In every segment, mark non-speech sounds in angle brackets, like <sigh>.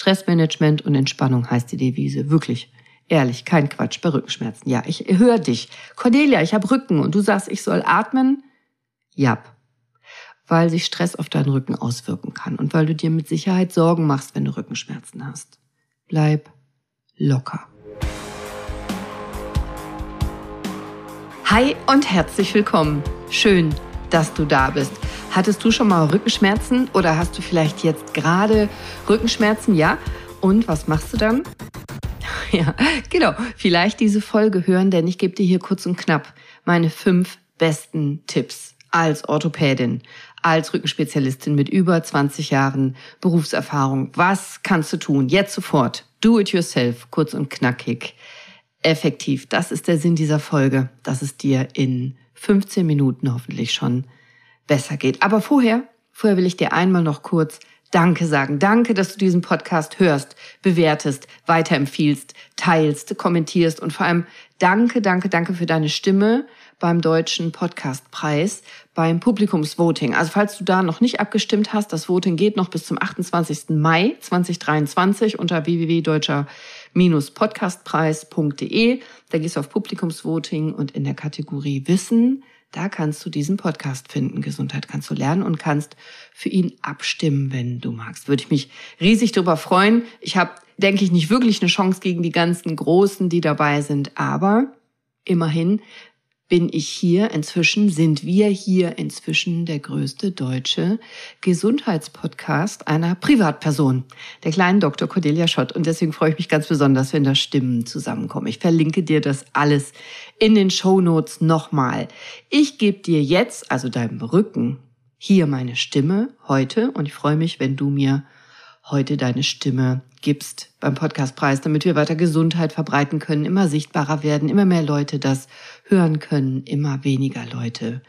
Stressmanagement und Entspannung heißt die Devise. Wirklich. Ehrlich, kein Quatsch bei Rückenschmerzen. Ja, ich höre dich. Cordelia, ich habe Rücken und du sagst, ich soll atmen? Jap. Weil sich Stress auf deinen Rücken auswirken kann und weil du dir mit Sicherheit Sorgen machst, wenn du Rückenschmerzen hast. Bleib locker. Hi und herzlich willkommen. Schön, dass du da bist. Hattest du schon mal Rückenschmerzen oder hast du vielleicht jetzt gerade Rückenschmerzen? Ja. Und was machst du dann? <laughs> Ja, genau. Vielleicht diese Folge hören, denn ich gebe dir hier kurz und knapp meine fünf besten Tipps als Orthopädin, als Rückenspezialistin mit über 20 Jahren Berufserfahrung. Was kannst du tun? Jetzt sofort. Do it yourself, kurz und knackig. Effektiv. Das ist der Sinn dieser Folge, dass es dir in 15 Minuten hoffentlich schon besser geht. Aber vorher, vorher will ich dir einmal noch kurz Danke sagen. Danke, dass du diesen Podcast hörst, bewertest, weiterempfiehlst, teilst, kommentierst und vor allem danke, danke, danke für deine Stimme beim deutschen Podcastpreis beim Publikumsvoting. Also falls du da noch nicht abgestimmt hast, das Voting geht noch bis zum 28. Mai 2023 unter www.deutscher-podcastpreis.de. Da gehst du auf Publikumsvoting und in der Kategorie Wissen da kannst du diesen Podcast finden. Gesundheit kannst du lernen und kannst für ihn abstimmen, wenn du magst. Würde ich mich riesig darüber freuen. Ich habe, denke ich, nicht wirklich eine Chance gegen die ganzen Großen, die dabei sind, aber immerhin bin ich hier inzwischen, sind wir hier inzwischen der größte deutsche Gesundheitspodcast einer Privatperson, der kleinen Dr. Cordelia Schott. Und deswegen freue ich mich ganz besonders, wenn da Stimmen zusammenkommen. Ich verlinke dir das alles in den Show Notes nochmal. Ich gebe dir jetzt, also deinem Rücken, hier meine Stimme heute und ich freue mich, wenn du mir heute deine Stimme gibst beim Podcastpreis, damit wir weiter Gesundheit verbreiten können, immer sichtbarer werden, immer mehr Leute das hören können, immer weniger Leute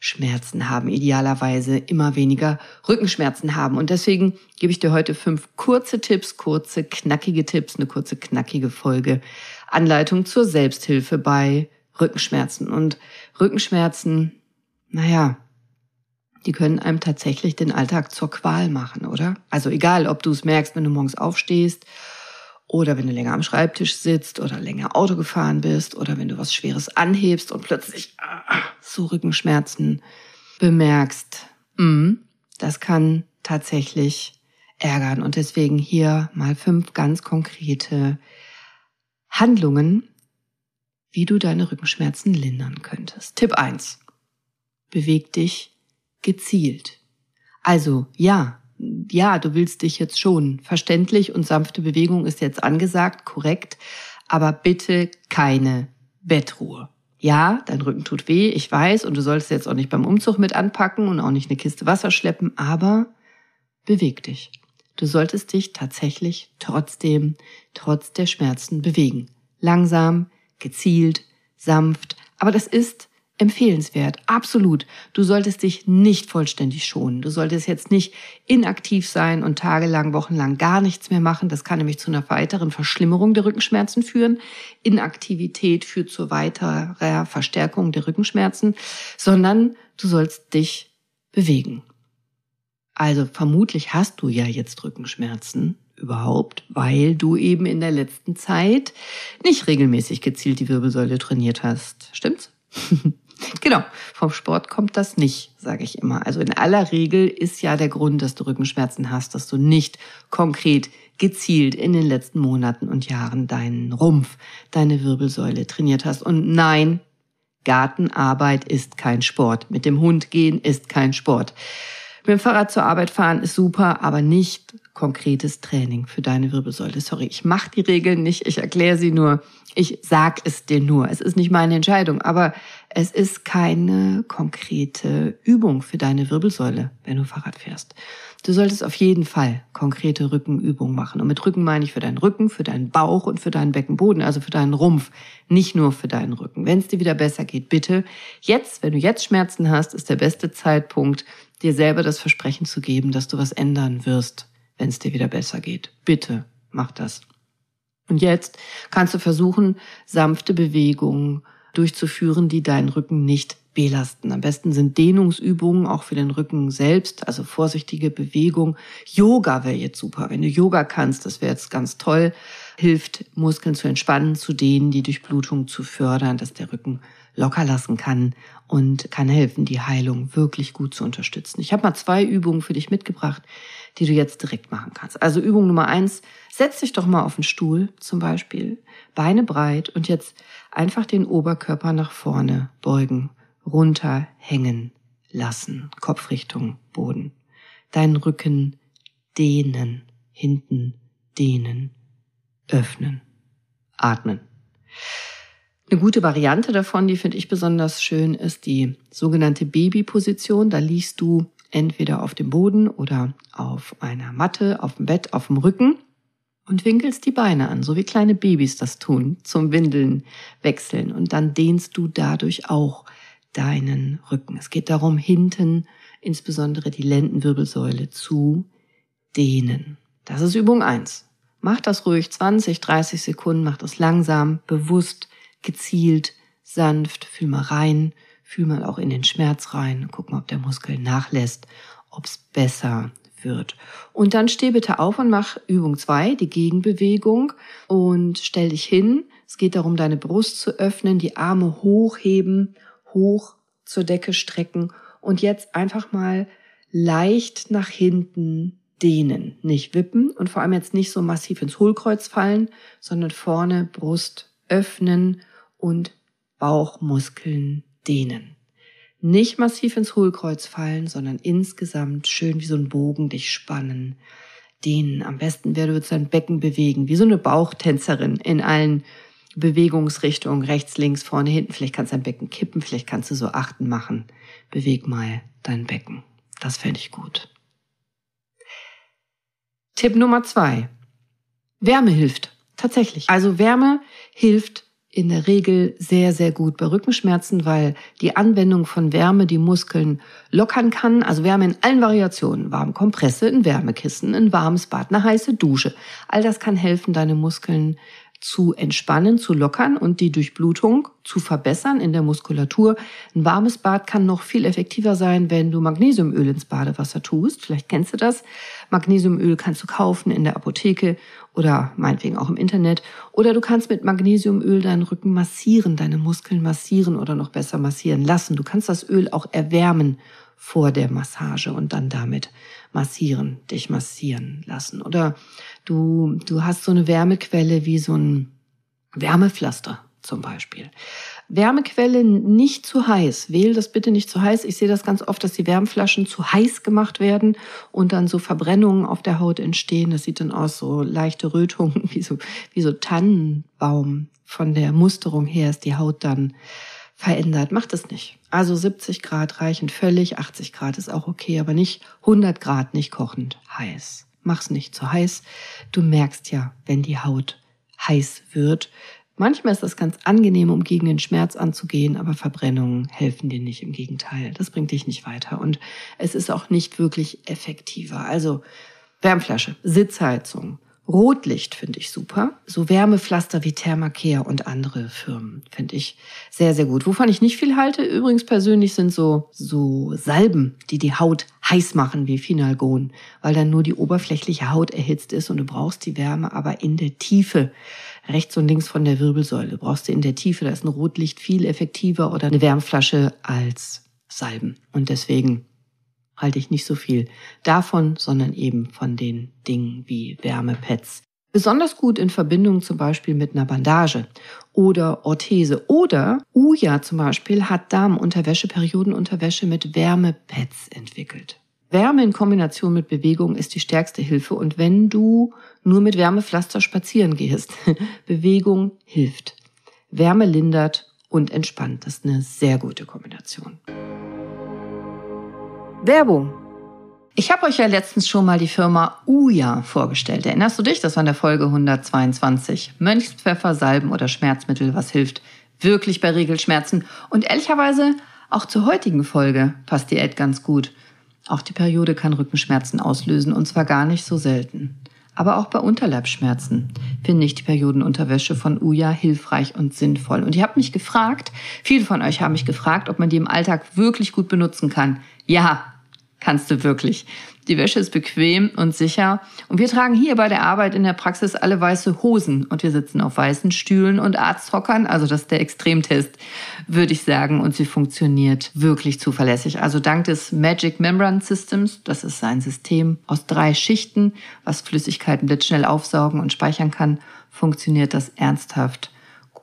Schmerzen haben, idealerweise immer weniger Rückenschmerzen haben. Und deswegen gebe ich dir heute fünf kurze Tipps, kurze, knackige Tipps, eine kurze, knackige Folge. Anleitung zur Selbsthilfe bei Rückenschmerzen. Und Rückenschmerzen, naja, die können einem tatsächlich den Alltag zur Qual machen, oder? Also egal, ob du es merkst, wenn du morgens aufstehst oder wenn du länger am Schreibtisch sitzt oder länger Auto gefahren bist oder wenn du was Schweres anhebst und plötzlich ah, so Rückenschmerzen bemerkst. Mm, das kann tatsächlich ärgern. Und deswegen hier mal fünf ganz konkrete Handlungen, wie du deine Rückenschmerzen lindern könntest. Tipp eins: Beweg dich gezielt. Also ja, ja, du willst dich jetzt schon verständlich und sanfte Bewegung ist jetzt angesagt, korrekt, aber bitte keine Bettruhe. Ja, dein Rücken tut weh, ich weiß, und du solltest jetzt auch nicht beim Umzug mit anpacken und auch nicht eine Kiste Wasser schleppen, aber beweg dich. Du solltest dich tatsächlich trotzdem, trotz der Schmerzen bewegen. Langsam, gezielt, sanft, aber das ist empfehlenswert, absolut. Du solltest dich nicht vollständig schonen. Du solltest jetzt nicht inaktiv sein und tagelang, wochenlang gar nichts mehr machen. Das kann nämlich zu einer weiteren Verschlimmerung der Rückenschmerzen führen. Inaktivität führt zu weiterer Verstärkung der Rückenschmerzen, sondern du sollst dich bewegen. Also vermutlich hast du ja jetzt Rückenschmerzen überhaupt, weil du eben in der letzten Zeit nicht regelmäßig gezielt die Wirbelsäule trainiert hast. Stimmt's? <laughs> Genau, vom Sport kommt das nicht, sage ich immer. Also in aller Regel ist ja der Grund, dass du Rückenschmerzen hast, dass du nicht konkret gezielt in den letzten Monaten und Jahren deinen Rumpf, deine Wirbelsäule trainiert hast. Und nein, Gartenarbeit ist kein Sport. Mit dem Hund gehen ist kein Sport. Mit dem Fahrrad zur Arbeit fahren ist super, aber nicht konkretes Training für deine Wirbelsäule. Sorry, ich mache die Regeln nicht, ich erkläre sie nur, ich sag es dir nur. Es ist nicht meine Entscheidung, aber es ist keine konkrete Übung für deine Wirbelsäule, wenn du Fahrrad fährst. Du solltest auf jeden Fall konkrete Rückenübungen machen. Und mit Rücken meine ich für deinen Rücken, für deinen Bauch und für deinen Beckenboden, also für deinen Rumpf, nicht nur für deinen Rücken. Wenn es dir wieder besser geht, bitte jetzt, wenn du jetzt Schmerzen hast, ist der beste Zeitpunkt, dir selber das Versprechen zu geben, dass du was ändern wirst, wenn es dir wieder besser geht. Bitte mach das. Und jetzt kannst du versuchen, sanfte Bewegungen durchzuführen, die deinen Rücken nicht belasten. Am besten sind Dehnungsübungen auch für den Rücken selbst, also vorsichtige Bewegung. Yoga wäre jetzt super. Wenn du Yoga kannst, das wäre jetzt ganz toll. Hilft, Muskeln zu entspannen, zu dehnen, die Durchblutung zu fördern, dass der Rücken locker lassen kann und kann helfen, die Heilung wirklich gut zu unterstützen. Ich habe mal zwei Übungen für dich mitgebracht, die du jetzt direkt machen kannst. Also Übung Nummer eins, setz dich doch mal auf den Stuhl zum Beispiel, Beine breit und jetzt einfach den Oberkörper nach vorne beugen runterhängen lassen, Kopfrichtung Boden. Deinen Rücken dehnen, hinten dehnen, öffnen, atmen. Eine gute Variante davon, die finde ich besonders schön, ist die sogenannte Babyposition. Da liegst du entweder auf dem Boden oder auf einer Matte, auf dem Bett, auf dem Rücken und winkelst die Beine an, so wie kleine Babys das tun, zum Windeln wechseln. Und dann dehnst du dadurch auch deinen Rücken. Es geht darum, hinten insbesondere die Lendenwirbelsäule zu dehnen. Das ist Übung eins. Mach das ruhig 20, 30 Sekunden, mach das langsam, bewusst, gezielt, sanft, fühl mal rein, fühl mal auch in den Schmerz rein, guck mal, ob der Muskel nachlässt, ob es besser wird. Und dann steh bitte auf und mach Übung zwei, die Gegenbewegung und stell dich hin. Es geht darum, deine Brust zu öffnen, die Arme hochheben hoch zur Decke strecken und jetzt einfach mal leicht nach hinten dehnen. Nicht wippen und vor allem jetzt nicht so massiv ins Hohlkreuz fallen, sondern vorne Brust öffnen und Bauchmuskeln dehnen. Nicht massiv ins Hohlkreuz fallen, sondern insgesamt schön wie so ein Bogen dich spannen. Dehnen. Am besten wäre, du würdest dein Becken bewegen, wie so eine Bauchtänzerin in allen Bewegungsrichtung, rechts, links, vorne, hinten. Vielleicht kannst du dein Becken kippen, vielleicht kannst du so achten machen. Beweg mal dein Becken. Das fände ich gut. Tipp Nummer zwei. Wärme hilft. Tatsächlich. Also Wärme hilft in der Regel sehr, sehr gut bei Rückenschmerzen, weil die Anwendung von Wärme die Muskeln lockern kann. Also Wärme in allen Variationen. Warme Kompresse, ein Wärmekissen, ein warmes Bad, eine heiße Dusche. All das kann helfen, deine Muskeln zu entspannen, zu lockern und die Durchblutung zu verbessern in der Muskulatur. Ein warmes Bad kann noch viel effektiver sein, wenn du Magnesiumöl ins Badewasser tust. Vielleicht kennst du das. Magnesiumöl kannst du kaufen in der Apotheke oder meinetwegen auch im Internet. Oder du kannst mit Magnesiumöl deinen Rücken massieren, deine Muskeln massieren oder noch besser massieren lassen. Du kannst das Öl auch erwärmen vor der Massage und dann damit massieren, dich massieren lassen. Oder du, du hast so eine Wärmequelle wie so ein Wärmepflaster zum Beispiel. Wärmequelle nicht zu heiß. Wähl das bitte nicht zu heiß. Ich sehe das ganz oft, dass die Wärmflaschen zu heiß gemacht werden und dann so Verbrennungen auf der Haut entstehen. Das sieht dann aus, so leichte Rötungen, <laughs> wie so, wie so Tannenbaum. Von der Musterung her ist die Haut dann verändert. Macht es nicht. Also 70 Grad reichen völlig, 80 Grad ist auch okay, aber nicht 100 Grad, nicht kochend heiß. Mach's nicht zu heiß. Du merkst ja, wenn die Haut heiß wird. Manchmal ist das ganz angenehm, um gegen den Schmerz anzugehen, aber Verbrennungen helfen dir nicht. Im Gegenteil, das bringt dich nicht weiter. Und es ist auch nicht wirklich effektiver. Also Wärmflasche, Sitzheizung, Rotlicht finde ich super. So Wärmepflaster wie Thermacare und andere Firmen finde ich sehr, sehr gut. Wovon ich nicht viel halte, übrigens persönlich, sind so, so Salben, die die Haut heiß machen wie Finalgon, weil dann nur die oberflächliche Haut erhitzt ist und du brauchst die Wärme aber in der Tiefe, rechts und links von der Wirbelsäule, brauchst du in der Tiefe, da ist ein Rotlicht viel effektiver oder eine Wärmflasche als Salben. Und deswegen halte ich nicht so viel davon, sondern eben von den Dingen wie Wärmepads. Besonders gut in Verbindung zum Beispiel mit einer Bandage oder Orthese. Oder Uja zum Beispiel hat Damenunterwäsche, Periodenunterwäsche mit Wärmepads entwickelt. Wärme in Kombination mit Bewegung ist die stärkste Hilfe. Und wenn du nur mit Wärmepflaster spazieren gehst, <laughs> Bewegung hilft. Wärme lindert und entspannt. Das ist eine sehr gute Kombination. Werbung. Ich habe euch ja letztens schon mal die Firma Uja vorgestellt. Erinnerst du dich? Das war in der Folge 122. Mönchspfeffer, Salben oder Schmerzmittel, was hilft wirklich bei Regelschmerzen? Und ehrlicherweise auch zur heutigen Folge passt die Ad ganz gut. Auch die Periode kann Rückenschmerzen auslösen und zwar gar nicht so selten. Aber auch bei Unterleibsschmerzen finde ich die Periodenunterwäsche von Uja hilfreich und sinnvoll. Und ihr habt mich gefragt, viele von euch haben mich gefragt, ob man die im Alltag wirklich gut benutzen kann. Ja, kannst du wirklich. Die Wäsche ist bequem und sicher. Und wir tragen hier bei der Arbeit in der Praxis alle weiße Hosen und wir sitzen auf weißen Stühlen und Arzthockern. Also das ist der Extremtest, würde ich sagen. Und sie funktioniert wirklich zuverlässig. Also dank des Magic Membrane Systems, das ist ein System aus drei Schichten, was Flüssigkeiten blitzschnell aufsaugen und speichern kann, funktioniert das ernsthaft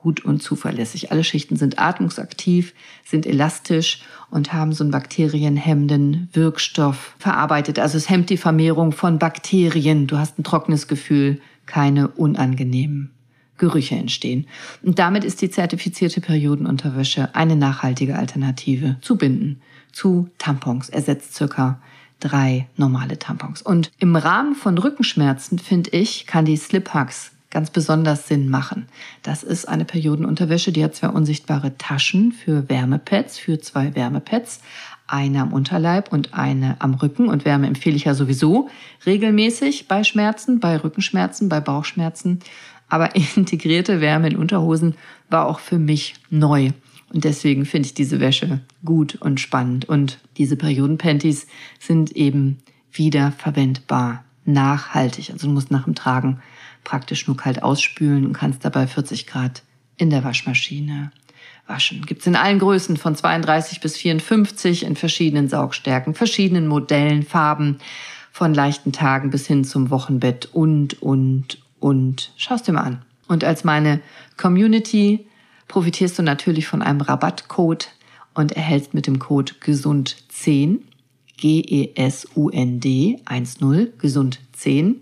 gut und zuverlässig. Alle Schichten sind atmungsaktiv, sind elastisch und haben so einen bakterienhemmenden Wirkstoff verarbeitet. Also es hemmt die Vermehrung von Bakterien. Du hast ein trockenes Gefühl, keine unangenehmen Gerüche entstehen. Und damit ist die zertifizierte Periodenunterwäsche eine nachhaltige Alternative zu Binden, zu Tampons, ersetzt circa drei normale Tampons. Und im Rahmen von Rückenschmerzen, finde ich, kann die Slip Hugs ganz besonders Sinn machen. Das ist eine Periodenunterwäsche, die hat zwei unsichtbare Taschen für Wärmepads, für zwei Wärmepads, eine am Unterleib und eine am Rücken. Und Wärme empfehle ich ja sowieso regelmäßig bei Schmerzen, bei Rückenschmerzen, bei Bauchschmerzen. Aber <laughs> integrierte Wärme in Unterhosen war auch für mich neu. Und deswegen finde ich diese Wäsche gut und spannend. Und diese Periodenpanties sind eben wieder verwendbar, nachhaltig. Also du musst nach dem Tragen praktisch nur kalt ausspülen und kannst dabei 40 Grad in der Waschmaschine waschen. Gibt's in allen Größen von 32 bis 54 in verschiedenen Saugstärken, verschiedenen Modellen, Farben, von leichten Tagen bis hin zum Wochenbett und, und, und. Schaust dir mal an. Und als meine Community profitierst du natürlich von einem Rabattcode und erhältst mit dem Code gesund10 G-E-S-U-N-D 1-0, gesund 10,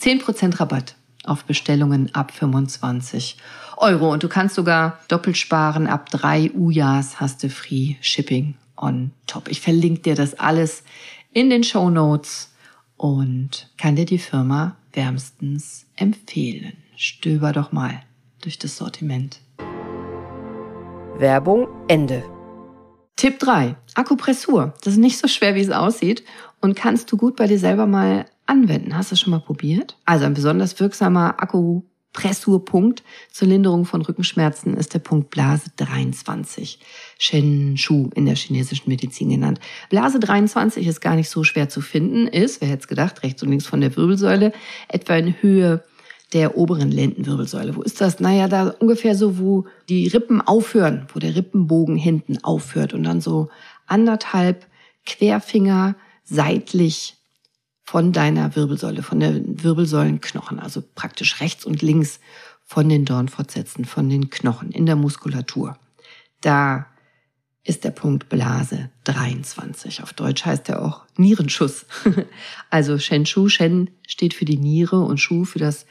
10% Rabatt auf Bestellungen ab 25 Euro. Und du kannst sogar doppelt sparen. Ab drei UJAs hast du Free Shipping on top. Ich verlinke dir das alles in den Show Notes und kann dir die Firma wärmstens empfehlen. Stöber doch mal durch das Sortiment. Werbung Ende. Tipp 3. Akupressur. Das ist nicht so schwer, wie es aussieht und kannst du gut bei dir selber mal anwenden. Hast du schon mal probiert? Also ein besonders wirksamer Akupressurpunkt zur Linderung von Rückenschmerzen ist der Punkt Blase 23. Shen Shu in der chinesischen Medizin genannt. Blase 23 ist gar nicht so schwer zu finden, ist, wer hätte es gedacht, rechts und links von der Wirbelsäule, etwa in Höhe der oberen Lendenwirbelsäule. Wo ist das? Naja, da ungefähr so, wo die Rippen aufhören, wo der Rippenbogen hinten aufhört und dann so anderthalb Querfinger seitlich von deiner Wirbelsäule, von der Wirbelsäulenknochen, also praktisch rechts und links von den Dornfortsätzen, von den Knochen in der Muskulatur. Da ist der Punkt Blase 23. Auf Deutsch heißt er auch Nierenschuss. <laughs> also Shen Shu, Shen steht für die Niere und Shu für das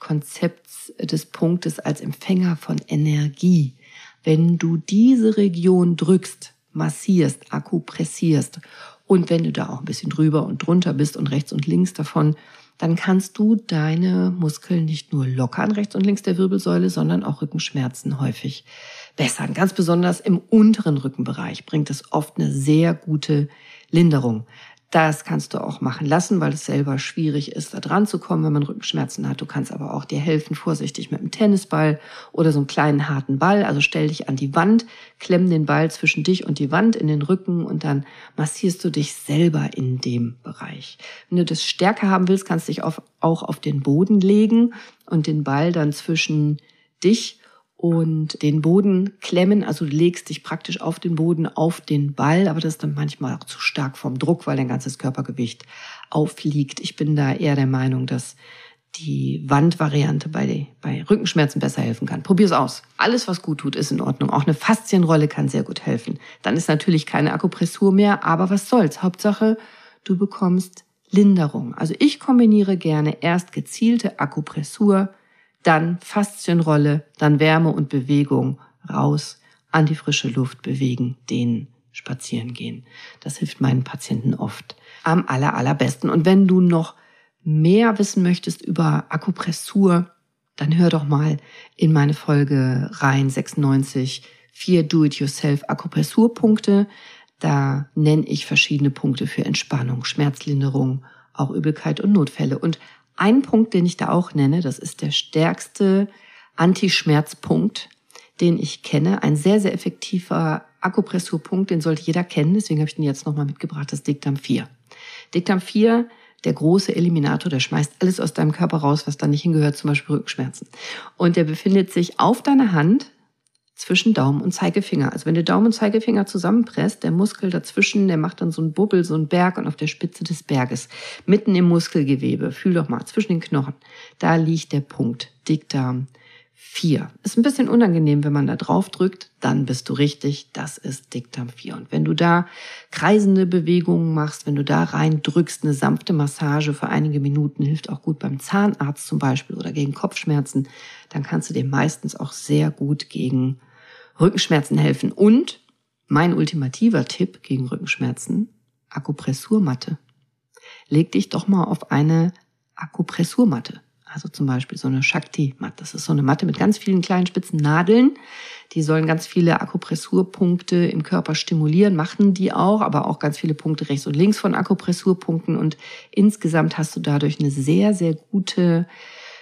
Konzept des Punktes als Empfänger von Energie. Wenn du diese Region drückst, massierst, akupressierst und wenn du da auch ein bisschen drüber und drunter bist und rechts und links davon, dann kannst du deine Muskeln nicht nur lockern rechts und links der Wirbelsäule, sondern auch Rückenschmerzen häufig bessern. Ganz besonders im unteren Rückenbereich bringt es oft eine sehr gute Linderung. Das kannst du auch machen lassen, weil es selber schwierig ist, da dran zu kommen, wenn man Rückenschmerzen hat. Du kannst aber auch dir helfen, vorsichtig mit einem Tennisball oder so einem kleinen harten Ball. Also stell dich an die Wand, klemm den Ball zwischen dich und die Wand in den Rücken und dann massierst du dich selber in dem Bereich. Wenn du das stärker haben willst, kannst du dich auf, auch auf den Boden legen und den Ball dann zwischen dich und den Boden klemmen. Also du legst dich praktisch auf den Boden, auf den Ball, aber das ist dann manchmal auch zu stark vom Druck, weil dein ganzes Körpergewicht aufliegt. Ich bin da eher der Meinung, dass die Wandvariante bei, bei Rückenschmerzen besser helfen kann. Probier's aus. Alles, was gut tut, ist in Ordnung. Auch eine Faszienrolle kann sehr gut helfen. Dann ist natürlich keine Akupressur mehr, aber was soll's? Hauptsache, du bekommst Linderung. Also ich kombiniere gerne erst gezielte Akupressur dann Faszienrolle, dann Wärme und Bewegung raus, an die frische Luft bewegen, dehnen, spazieren gehen. Das hilft meinen Patienten oft am aller, allerbesten. Und wenn du noch mehr wissen möchtest über Akupressur, dann hör doch mal in meine Folge rein 96 vier Do-it-yourself Akupressurpunkte. Da nenne ich verschiedene Punkte für Entspannung, Schmerzlinderung, auch Übelkeit und Notfälle. Und Ein Punkt, den ich da auch nenne, das ist der stärkste Antischmerzpunkt, den ich kenne. Ein sehr, sehr effektiver Akupressurpunkt, den sollte jeder kennen. Deswegen habe ich den jetzt nochmal mitgebracht, das Diktam 4. Diktam 4, der große Eliminator, der schmeißt alles aus deinem Körper raus, was da nicht hingehört, zum Beispiel Rückenschmerzen. Und der befindet sich auf deiner Hand zwischen Daumen und Zeigefinger. Also wenn du Daumen und Zeigefinger zusammenpresst, der Muskel dazwischen, der macht dann so einen Bubbel, so einen Berg und auf der Spitze des Berges, mitten im Muskelgewebe, fühl doch mal, zwischen den Knochen, da liegt der Punkt, Dickdarm 4. Ist ein bisschen unangenehm, wenn man da drauf drückt, dann bist du richtig, das ist Dickdarm 4. Und wenn du da kreisende Bewegungen machst, wenn du da rein drückst, eine sanfte Massage für einige Minuten, hilft auch gut beim Zahnarzt zum Beispiel oder gegen Kopfschmerzen, dann kannst du dir meistens auch sehr gut gegen Rückenschmerzen helfen. Und mein ultimativer Tipp gegen Rückenschmerzen, Akupressurmatte. Leg dich doch mal auf eine Akupressurmatte. Also zum Beispiel so eine Shakti-Matte. Das ist so eine Matte mit ganz vielen kleinen spitzen Nadeln. Die sollen ganz viele Akupressurpunkte im Körper stimulieren, machen die auch, aber auch ganz viele Punkte rechts und links von Akupressurpunkten. Und insgesamt hast du dadurch eine sehr, sehr gute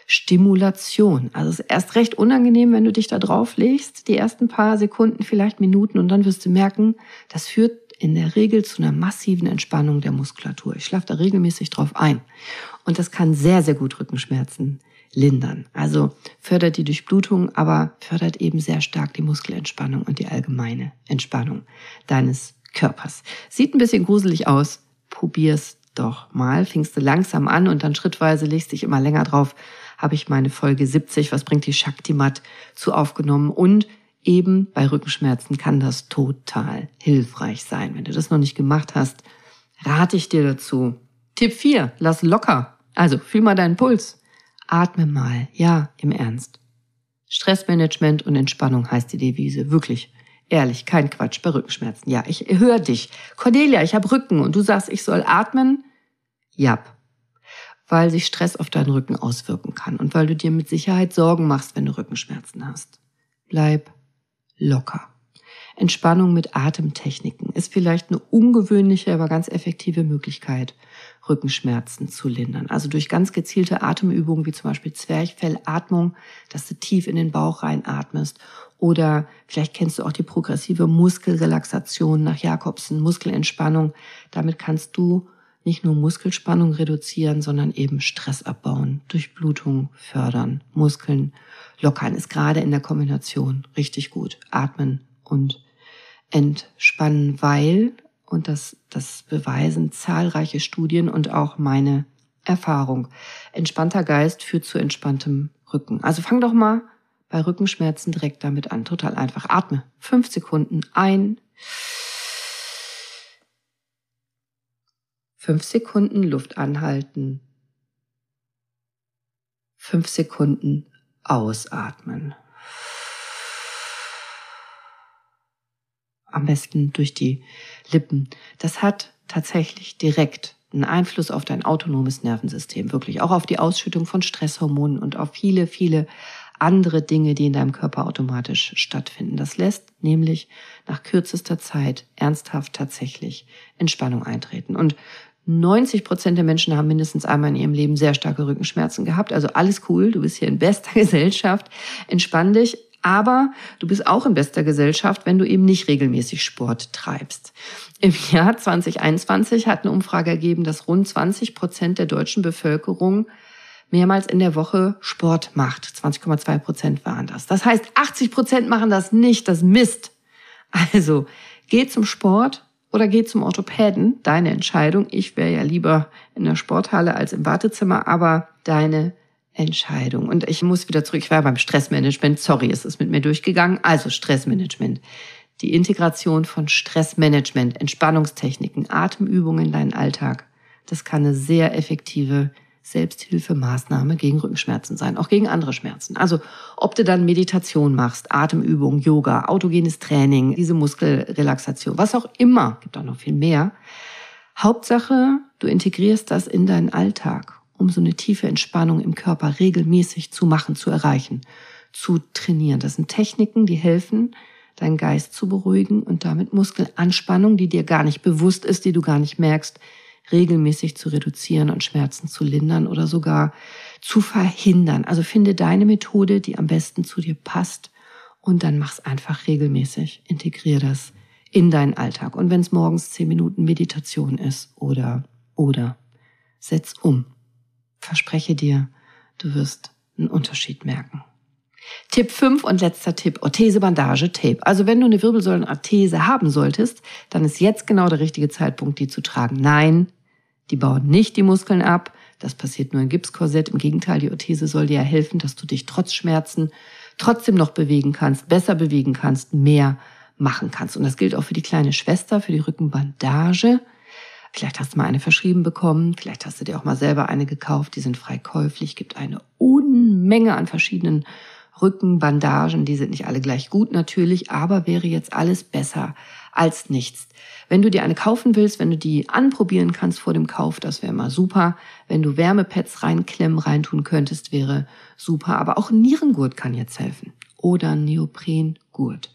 Stimulation. Also es ist erst recht unangenehm, wenn du dich da drauf legst, die ersten paar Sekunden, vielleicht Minuten und dann wirst du merken, das führt in der Regel zu einer massiven Entspannung der Muskulatur. Ich schlafe da regelmäßig drauf ein. Und das kann sehr, sehr gut Rückenschmerzen lindern. Also fördert die Durchblutung, aber fördert eben sehr stark die Muskelentspannung und die allgemeine Entspannung deines Körpers. Sieht ein bisschen gruselig aus. Probier's doch mal. Fingst du langsam an und dann schrittweise legst dich immer länger drauf habe ich meine Folge 70, was bringt die Shakti-Mat, zu aufgenommen. Und eben bei Rückenschmerzen kann das total hilfreich sein. Wenn du das noch nicht gemacht hast, rate ich dir dazu. Tipp 4, lass locker. Also fühl mal deinen Puls. Atme mal. Ja, im Ernst. Stressmanagement und Entspannung heißt die Devise. Wirklich. Ehrlich, kein Quatsch bei Rückenschmerzen. Ja, ich höre dich. Cordelia, ich habe Rücken und du sagst, ich soll atmen? Jap weil sich Stress auf deinen Rücken auswirken kann und weil du dir mit Sicherheit Sorgen machst, wenn du Rückenschmerzen hast. Bleib locker. Entspannung mit Atemtechniken ist vielleicht eine ungewöhnliche, aber ganz effektive Möglichkeit, Rückenschmerzen zu lindern. Also durch ganz gezielte Atemübungen wie zum Beispiel Zwerchfellatmung, dass du tief in den Bauch reinatmest. Oder vielleicht kennst du auch die progressive Muskelrelaxation nach Jakobsen, Muskelentspannung. Damit kannst du nicht nur Muskelspannung reduzieren, sondern eben Stress abbauen, Durchblutung fördern, Muskeln lockern, ist gerade in der Kombination richtig gut. Atmen und entspannen, weil, und das, das beweisen zahlreiche Studien und auch meine Erfahrung, entspannter Geist führt zu entspanntem Rücken. Also fang doch mal bei Rückenschmerzen direkt damit an. Total einfach. Atme fünf Sekunden ein Fünf Sekunden Luft anhalten. Fünf Sekunden ausatmen. Am besten durch die Lippen. Das hat tatsächlich direkt einen Einfluss auf dein autonomes Nervensystem, wirklich auch auf die Ausschüttung von Stresshormonen und auf viele, viele andere Dinge, die in deinem Körper automatisch stattfinden. Das lässt nämlich nach kürzester Zeit ernsthaft tatsächlich Entspannung eintreten. Und 90 Prozent der Menschen haben mindestens einmal in ihrem Leben sehr starke Rückenschmerzen gehabt. Also alles cool, du bist hier in bester <laughs> Gesellschaft. Entspann dich. Aber du bist auch in bester Gesellschaft, wenn du eben nicht regelmäßig Sport treibst. Im Jahr 2021 hat eine Umfrage ergeben, dass rund 20 Prozent der deutschen Bevölkerung mehrmals in der Woche Sport macht. 20,2 Prozent waren das. Das heißt, 80 Prozent machen das nicht. Das Mist. Also, geh zum Sport, oder geh zum Orthopäden. Deine Entscheidung. Ich wäre ja lieber in der Sporthalle als im Wartezimmer, aber deine Entscheidung. Und ich muss wieder zurück. Ich war beim Stressmanagement. Sorry, ist es mit mir durchgegangen. Also Stressmanagement. Die Integration von Stressmanagement, Entspannungstechniken, Atemübungen in deinen Alltag. Das kann eine sehr effektive Selbsthilfemaßnahme gegen Rückenschmerzen sein, auch gegen andere Schmerzen. Also ob du dann Meditation machst, Atemübung, Yoga, autogenes Training, diese Muskelrelaxation, was auch immer, gibt auch noch viel mehr. Hauptsache, du integrierst das in deinen Alltag, um so eine tiefe Entspannung im Körper regelmäßig zu machen, zu erreichen, zu trainieren. Das sind Techniken, die helfen, deinen Geist zu beruhigen und damit Muskelanspannung, die dir gar nicht bewusst ist, die du gar nicht merkst, regelmäßig zu reduzieren und Schmerzen zu lindern oder sogar zu verhindern. Also finde deine Methode, die am besten zu dir passt und dann mach's einfach regelmäßig. Integrier das in deinen Alltag. Und wenn es morgens zehn Minuten Meditation ist oder, oder, setz um. Verspreche dir, du wirst einen Unterschied merken. Tipp 5 und letzter Tipp, Orthese-Bandage, Tape. Also wenn du eine Wirbelsäulenarthese haben solltest, dann ist jetzt genau der richtige Zeitpunkt, die zu tragen. Nein, die bauen nicht die Muskeln ab. Das passiert nur im Gipskorsett. Im Gegenteil, die Orthese soll dir ja helfen, dass du dich trotz Schmerzen trotzdem noch bewegen kannst, besser bewegen kannst, mehr machen kannst. Und das gilt auch für die kleine Schwester, für die Rückenbandage. Vielleicht hast du mal eine verschrieben bekommen, vielleicht hast du dir auch mal selber eine gekauft, die sind frei käuflich, gibt eine Unmenge an verschiedenen Rückenbandagen, die sind nicht alle gleich gut natürlich, aber wäre jetzt alles besser als nichts. Wenn du dir eine kaufen willst, wenn du die anprobieren kannst vor dem Kauf, das wäre mal super. Wenn du Wärmepads reinklemmen, reintun könntest, wäre super. Aber auch Nierengurt kann jetzt helfen. Oder Neoprengurt.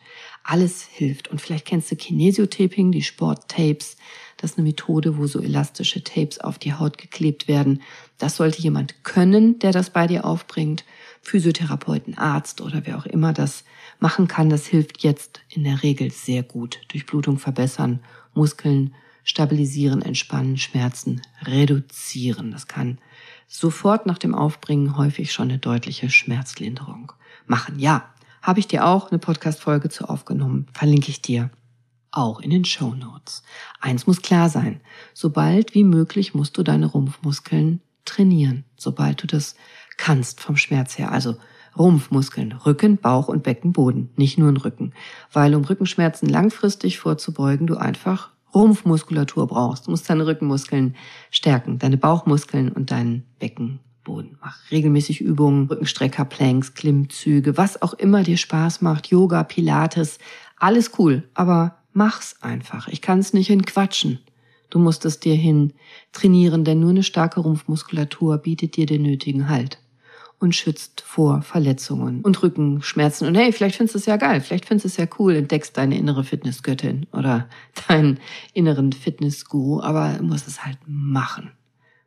Alles hilft. Und vielleicht kennst du Kinesiotaping, die Sporttapes. Das ist eine Methode, wo so elastische Tapes auf die Haut geklebt werden. Das sollte jemand können, der das bei dir aufbringt. Physiotherapeuten, Arzt oder wer auch immer das machen kann, das hilft jetzt in der Regel sehr gut. Durchblutung verbessern, Muskeln stabilisieren, entspannen, Schmerzen reduzieren. Das kann sofort nach dem Aufbringen häufig schon eine deutliche Schmerzlinderung machen. Ja, habe ich dir auch eine Podcast-Folge zu aufgenommen, verlinke ich dir auch in den Show Notes. Eins muss klar sein. Sobald wie möglich musst du deine Rumpfmuskeln trainieren, sobald du das kannst vom Schmerz her. Also Rumpfmuskeln, Rücken, Bauch und Beckenboden, nicht nur ein Rücken. Weil um Rückenschmerzen langfristig vorzubeugen, du einfach Rumpfmuskulatur brauchst. Du musst deine Rückenmuskeln stärken, deine Bauchmuskeln und deinen Beckenboden. Mach regelmäßig Übungen, Rückenstrecker, Planks, Klimmzüge, was auch immer dir Spaß macht, Yoga, Pilates, alles cool, aber mach's einfach. Ich kann es nicht hinquatschen. Du musst es dir hin trainieren, denn nur eine starke Rumpfmuskulatur bietet dir den nötigen Halt und schützt vor Verletzungen und Rückenschmerzen. Und hey, vielleicht findest du es ja geil, vielleicht findest du es ja cool, entdeckst deine innere Fitnessgöttin oder <laughs> deinen inneren Fitnessguru, aber du musst es halt machen.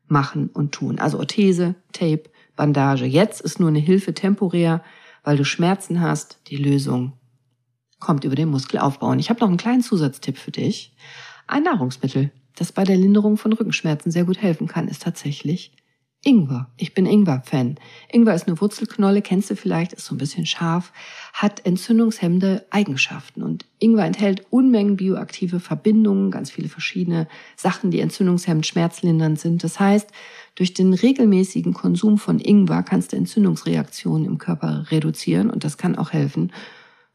Machen und tun. Also Orthese, Tape, Bandage. Jetzt ist nur eine Hilfe temporär, weil du Schmerzen hast. Die Lösung kommt über den Muskelaufbau. Und ich habe noch einen kleinen Zusatztipp für dich. Ein Nahrungsmittel, das bei der Linderung von Rückenschmerzen sehr gut helfen kann, ist tatsächlich Ingwer. Ich bin Ingwer-Fan. Ingwer ist eine Wurzelknolle, kennst du vielleicht, ist so ein bisschen scharf, hat entzündungshemmende Eigenschaften. Und Ingwer enthält Unmengen bioaktive Verbindungen, ganz viele verschiedene Sachen, die entzündungshemmend, schmerzlindernd sind. Das heißt, durch den regelmäßigen Konsum von Ingwer kannst du Entzündungsreaktionen im Körper reduzieren und das kann auch helfen,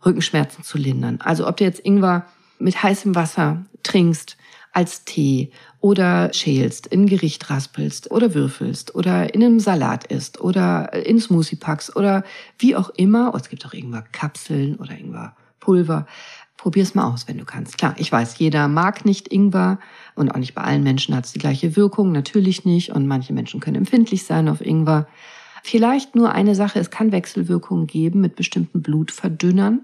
Rückenschmerzen zu lindern. Also ob du jetzt Ingwer mit heißem Wasser trinkst, als Tee oder schälst, in Gericht raspelst oder würfelst oder in einem Salat isst oder in Smoothie packst oder wie auch immer. Oh, es gibt auch irgendwann Kapseln oder irgendwann Pulver. Probier's mal aus, wenn du kannst. Klar, ich weiß, jeder mag nicht Ingwer und auch nicht bei allen Menschen hat es die gleiche Wirkung, natürlich nicht. Und manche Menschen können empfindlich sein auf Ingwer. Vielleicht nur eine Sache, es kann Wechselwirkungen geben mit bestimmten Blutverdünnern.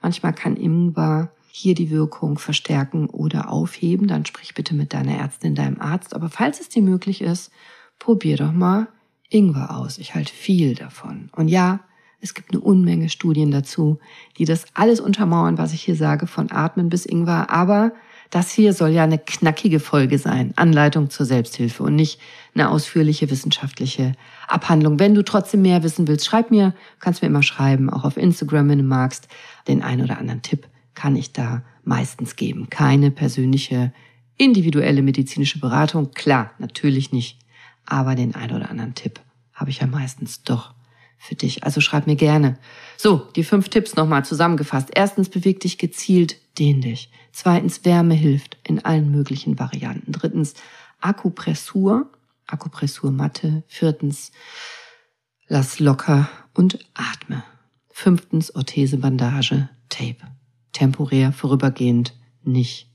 Manchmal kann Ingwer hier die Wirkung verstärken oder aufheben, dann sprich bitte mit deiner Ärztin, deinem Arzt. Aber falls es dir möglich ist, probier doch mal Ingwer aus. Ich halte viel davon. Und ja, es gibt eine Unmenge Studien dazu, die das alles untermauern, was ich hier sage, von Atmen bis Ingwer. Aber das hier soll ja eine knackige Folge sein. Anleitung zur Selbsthilfe und nicht eine ausführliche wissenschaftliche Abhandlung. Wenn du trotzdem mehr wissen willst, schreib mir, kannst mir immer schreiben, auch auf Instagram, wenn du magst, den einen oder anderen Tipp kann ich da meistens geben. Keine persönliche, individuelle medizinische Beratung. Klar, natürlich nicht. Aber den ein oder anderen Tipp habe ich ja meistens doch für dich. Also schreib mir gerne. So, die fünf Tipps nochmal zusammengefasst. Erstens, beweg dich gezielt, dehn dich. Zweitens, Wärme hilft in allen möglichen Varianten. Drittens, Akupressur, Akupressurmatte. Viertens, lass locker und atme. Fünftens, Orthesebandage, Tape temporär, vorübergehend nicht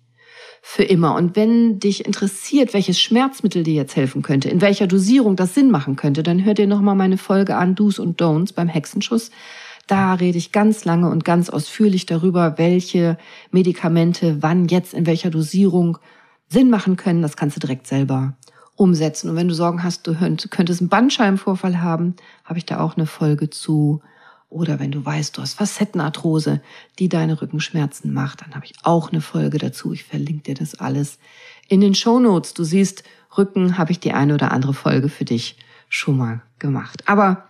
für immer. Und wenn dich interessiert, welches Schmerzmittel dir jetzt helfen könnte, in welcher Dosierung das Sinn machen könnte, dann hör dir nochmal meine Folge an, Do's und Don'ts beim Hexenschuss. Da rede ich ganz lange und ganz ausführlich darüber, welche Medikamente wann jetzt in welcher Dosierung Sinn machen können, das kannst du direkt selber umsetzen. Und wenn du Sorgen hast, du könntest einen Bandscheibenvorfall haben, habe ich da auch eine Folge zu. Oder wenn du weißt, du hast Facettenarthrose, die deine Rückenschmerzen macht, dann habe ich auch eine Folge dazu. Ich verlinke dir das alles in den Show Notes. Du siehst, Rücken habe ich die eine oder andere Folge für dich schon mal gemacht. Aber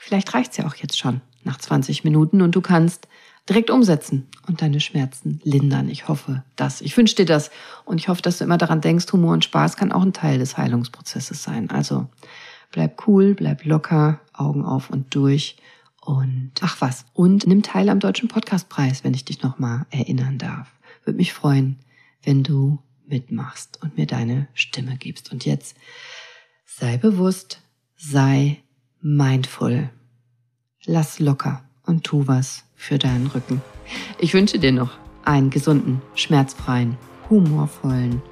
vielleicht reicht's ja auch jetzt schon nach 20 Minuten und du kannst direkt umsetzen und deine Schmerzen lindern. Ich hoffe das. Ich wünsche dir das und ich hoffe, dass du immer daran denkst, Humor und Spaß kann auch ein Teil des Heilungsprozesses sein. Also bleib cool, bleib locker, Augen auf und durch und ach was. Und nimm teil am Deutschen Podcastpreis, wenn ich dich nochmal erinnern darf. Würde mich freuen, wenn du mitmachst und mir deine Stimme gibst. Und jetzt sei bewusst, sei mindful. Lass locker und tu was für deinen Rücken. Ich wünsche dir noch einen gesunden, schmerzfreien, humorvollen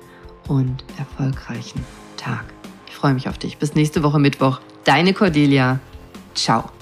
und erfolgreichen Tag. Ich freue mich auf dich. Bis nächste Woche Mittwoch. Deine Cordelia. Ciao.